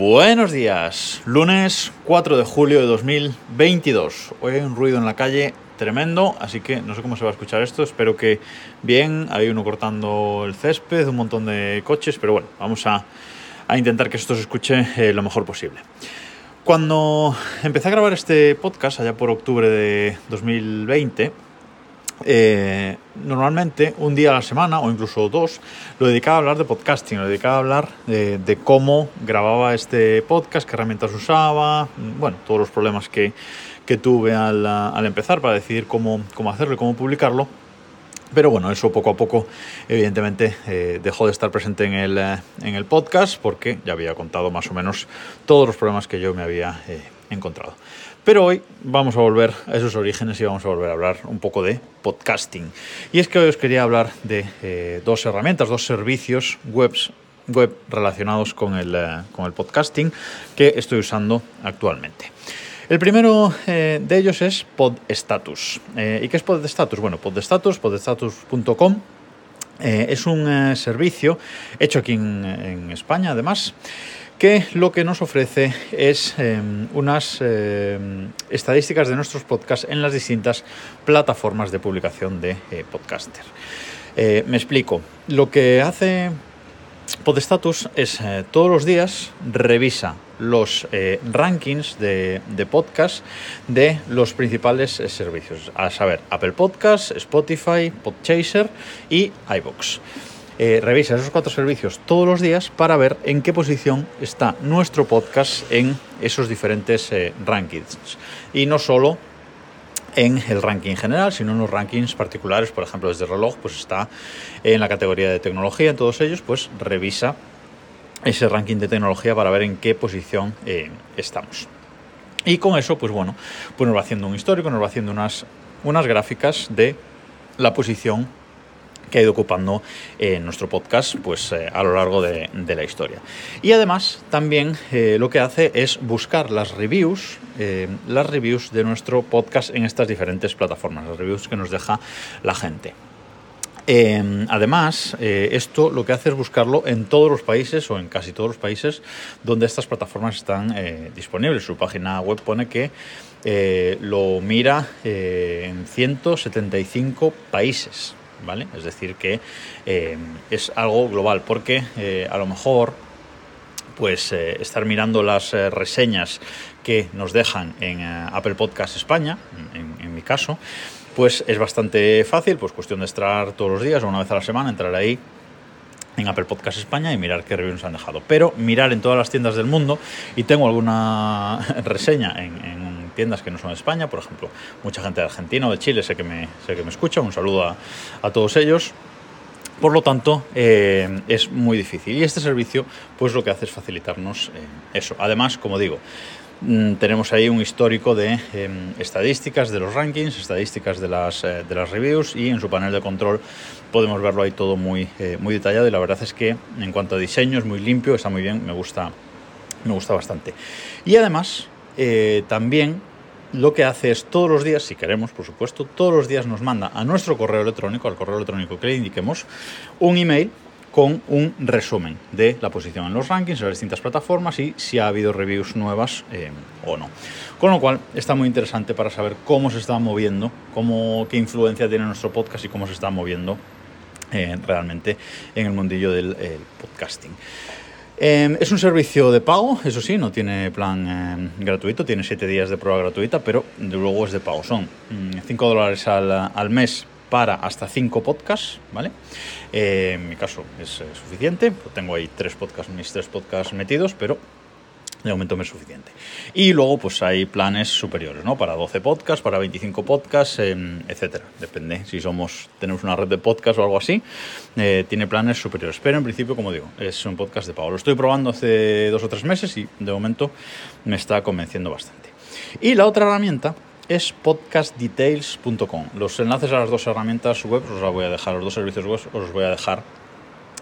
Buenos días, lunes 4 de julio de 2022. Hoy hay un ruido en la calle tremendo, así que no sé cómo se va a escuchar esto, espero que bien, hay uno cortando el césped, un montón de coches, pero bueno, vamos a, intentar que esto se escuche eh, lo mejor posible. Cuando empecé a grabar este podcast, allá por octubre de 2020, eh, normalmente un día a la semana o incluso dos lo dedicaba a hablar de podcasting, lo dedicaba a hablar de, cómo grababa este podcast, qué herramientas usaba, bueno, todos los problemas que, tuve al, empezar para decidir cómo, cómo hacerlo y cómo publicarlo. Pero bueno, eso poco a poco, evidentemente, eh, dejó de estar presente en el, eh, en el, podcast porque ya había contado más o menos todos los problemas que yo me había encontrado. Pero hoy vamos a volver a esos orígenes y vamos a volver a hablar un poco de podcasting. Y es que hoy os quería hablar de eh, dos herramientas, dos servicios webs, web relacionados con el, eh, con el podcasting que estoy usando actualmente. El primero eh, de ellos es PodStatus. ¿Y qué es PodStatus? Bueno, PodStatus, podstatus.com es un servicio hecho aquí en España, además, que lo que nos ofrece es em, unas em, estadísticas de nuestros podcasts en las distintas plataformas de publicación de eh, podcaster. Eh, me explico. Lo que hace Podstatus es eh, todos los días revisa los rankings de, de, podcast de los principales servicios, a saber, Apple Podcasts, Spotify, Podchaser y iBox. Eh, revisa esos cuatro servicios todos los días para ver en qué posición está nuestro podcast en esos diferentes eh, rankings. Y no solo en el ranking general, sino en los rankings particulares, por ejemplo, desde reloj, pues está en la categoría de tecnología, en todos ellos, pues revisa ese ranking de tecnología para ver en qué posición eh, estamos. Y con eso, pues bueno, pues nos va haciendo un histórico, nos va haciendo unas, unas gráficas de la posición que ha ido ocupando eh, nuestro podcast pues, eh, a lo largo de, la historia. Y además también eh, lo que hace es buscar las reviews, las reviews de nuestro podcast en estas diferentes plataformas, las reviews que nos deja la gente. además, esto lo que hace es buscarlo en todos los países o en casi todos los países donde estas plataformas están disponibles. Su página web pone que lo mira en 175 países. ¿Vale? Es decir, que eh, es algo global, porque eh, a lo mejor pues eh, estar mirando las reseñas que nos dejan en Apple Podcast España, en, mi caso, pues es bastante fácil, pues cuestión de estar todos los días o una vez a la semana, entrar ahí en Apple Podcast España y mirar qué reviews han dejado. Pero mirar en todas las tiendas del mundo, y tengo alguna reseña en tiendas que no son de España, por ejemplo, mucha gente de Argentina o de Chile sé que me, sé que me escucha, un saludo a, todos ellos. Por lo tanto, eh, es muy difícil. Y este servicio, pues lo que hace es facilitarnos eh, eso. Además, como digo, mm, tenemos ahí un histórico de em, estadísticas de los rankings, estadísticas de las, eh, de las reviews y en su panel de control podemos verlo ahí todo muy, muy detallado y la verdad es que en cuanto a diseño es muy limpio, está muy bien, me gusta, me gusta bastante. Y además, también lo que hace es todos los días, si queremos, por supuesto, todos los días nos manda a nuestro correo electrónico, al correo electrónico que le indiquemos, un email con un resumen de la posición en los rankings, en las distintas plataformas y si ha habido reviews nuevas eh, o no. Con lo cual está muy interesante para saber cómo se está moviendo, cómo, qué influencia tiene nuestro podcast y cómo se está moviendo eh, realmente en el mundillo del podcasting. Em, es un servicio de pago, eso sí, no tiene plan em, gratuito, tiene 7 días de prueba gratuita, pero de luego es de pago. Son 5 mm, dólares al, mes para hasta 5 podcasts, ¿vale? Eh, en mi caso es suficiente, tengo ahí tres podcasts, mis tres podcasts metidos, pero de momento me es suficiente. Y luego pues hay planes superiores, ¿no? Para 12 podcasts, para 25 podcasts, em, etcétera. Depende si somos tenemos una red de podcasts o algo así, eh, tiene planes superiores. Pero en principio, como digo, es un podcast de pago. Lo estoy probando hace dos o tres meses y de momento me está convenciendo bastante. Y la otra herramienta es podcastdetails.com. Los enlaces a las dos herramientas web os los voy a dejar, los dos servicios web os los voy a dejar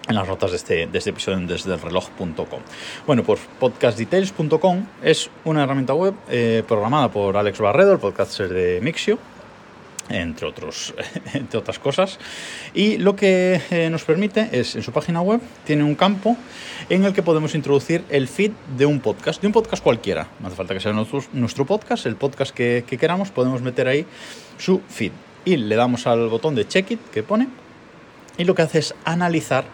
en las notas de este, de este episodio desde el reloj.com. Bueno, pues podcastdetails.com es una herramienta web eh, programada por Alex Barredo, el podcaster de Mixio, entre, otros, entre otras cosas. Y lo que eh, nos permite es, en su página web, tiene un campo en el que podemos introducir el feed de un podcast, de un podcast cualquiera. No hace falta que sea nuestro, nuestro podcast, el podcast que, queramos, podemos meter ahí su feed. Y le damos al botón de check it que pone y lo que hace es analizar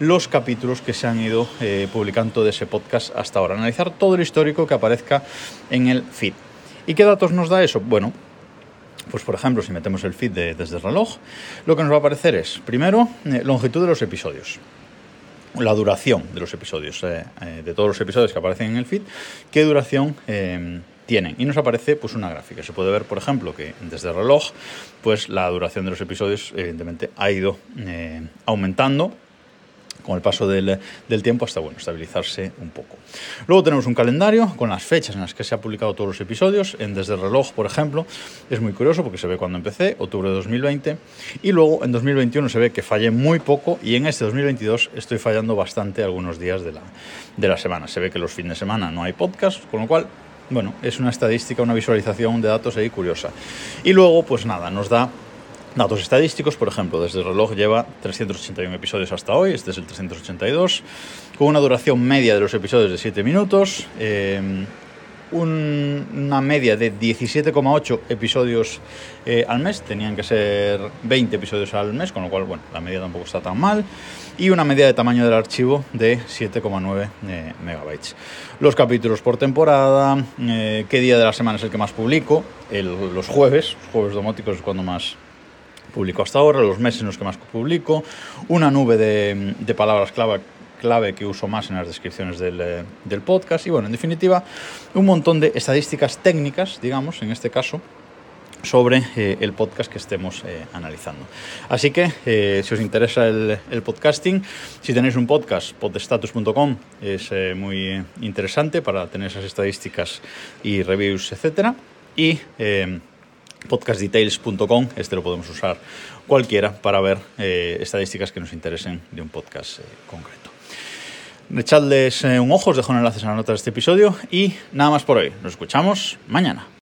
los capítulos que se han ido eh, publicando de ese podcast hasta ahora, analizar todo el histórico que aparezca en el feed. ¿Y qué datos nos da eso? Bueno, pues por ejemplo, si metemos el feed desde el reloj, lo que nos va a aparecer es, primero, eh, longitud de los episodios, la duración de los episodios, eh, de todos los episodios que aparecen en el feed, qué duración tienen. Y nos aparece pues una gráfica. Se puede ver, por ejemplo, que desde el reloj, pues la duración de los episodios, evidentemente, ha ido aumentando con el paso del, tiempo hasta bueno, estabilizarse un poco. Luego tenemos un calendario con las fechas en las que se han publicado todos los episodios. En Desde el reloj, por ejemplo, es muy curioso porque se ve cuando empecé, octubre de 2020, y luego en 2021 se ve que fallé muy poco y en este 2022 estoy fallando bastante algunos días de la, de la semana. Se ve que los fines de semana no hay podcast, con lo cual bueno, es una estadística, una visualización de datos ahí curiosa. Y luego, pues nada, nos da Datos estadísticos, por ejemplo, desde el reloj lleva 381 episodios hasta hoy, este es el 382, con una duración media de los episodios de 7 minutos, eh, una media de 17,8 episodios eh, al mes, tenían que ser 20 episodios al mes, con lo cual, bueno, la media tampoco está tan mal, y una media de tamaño del archivo de 7,9 eh, megabytes. Los capítulos por temporada, qué día de la semana es el que más publico, los jueves, jueves domóticos es cuando más publico hasta ahora, los meses en los que más publico, una nube de, palabras clave, clave que uso más en las descripciones del, eh, del, podcast y bueno, en definitiva, un montón de estadísticas técnicas, digamos, en este caso, sobre eh, el podcast que estemos eh, analizando. Así que, si os interesa el, el, podcasting, si tenéis un podcast, podestatus.com es muy interesante para tener esas estadísticas y reviews, etcétera. Y podcastdetails.com, este lo podemos usar cualquiera para ver eh, estadísticas que nos interesen de un podcast eh, concreto. Echadles eh, un ojo, os dejo enlaces en la nota de este episodio y nada más por hoy. Nos escuchamos mañana.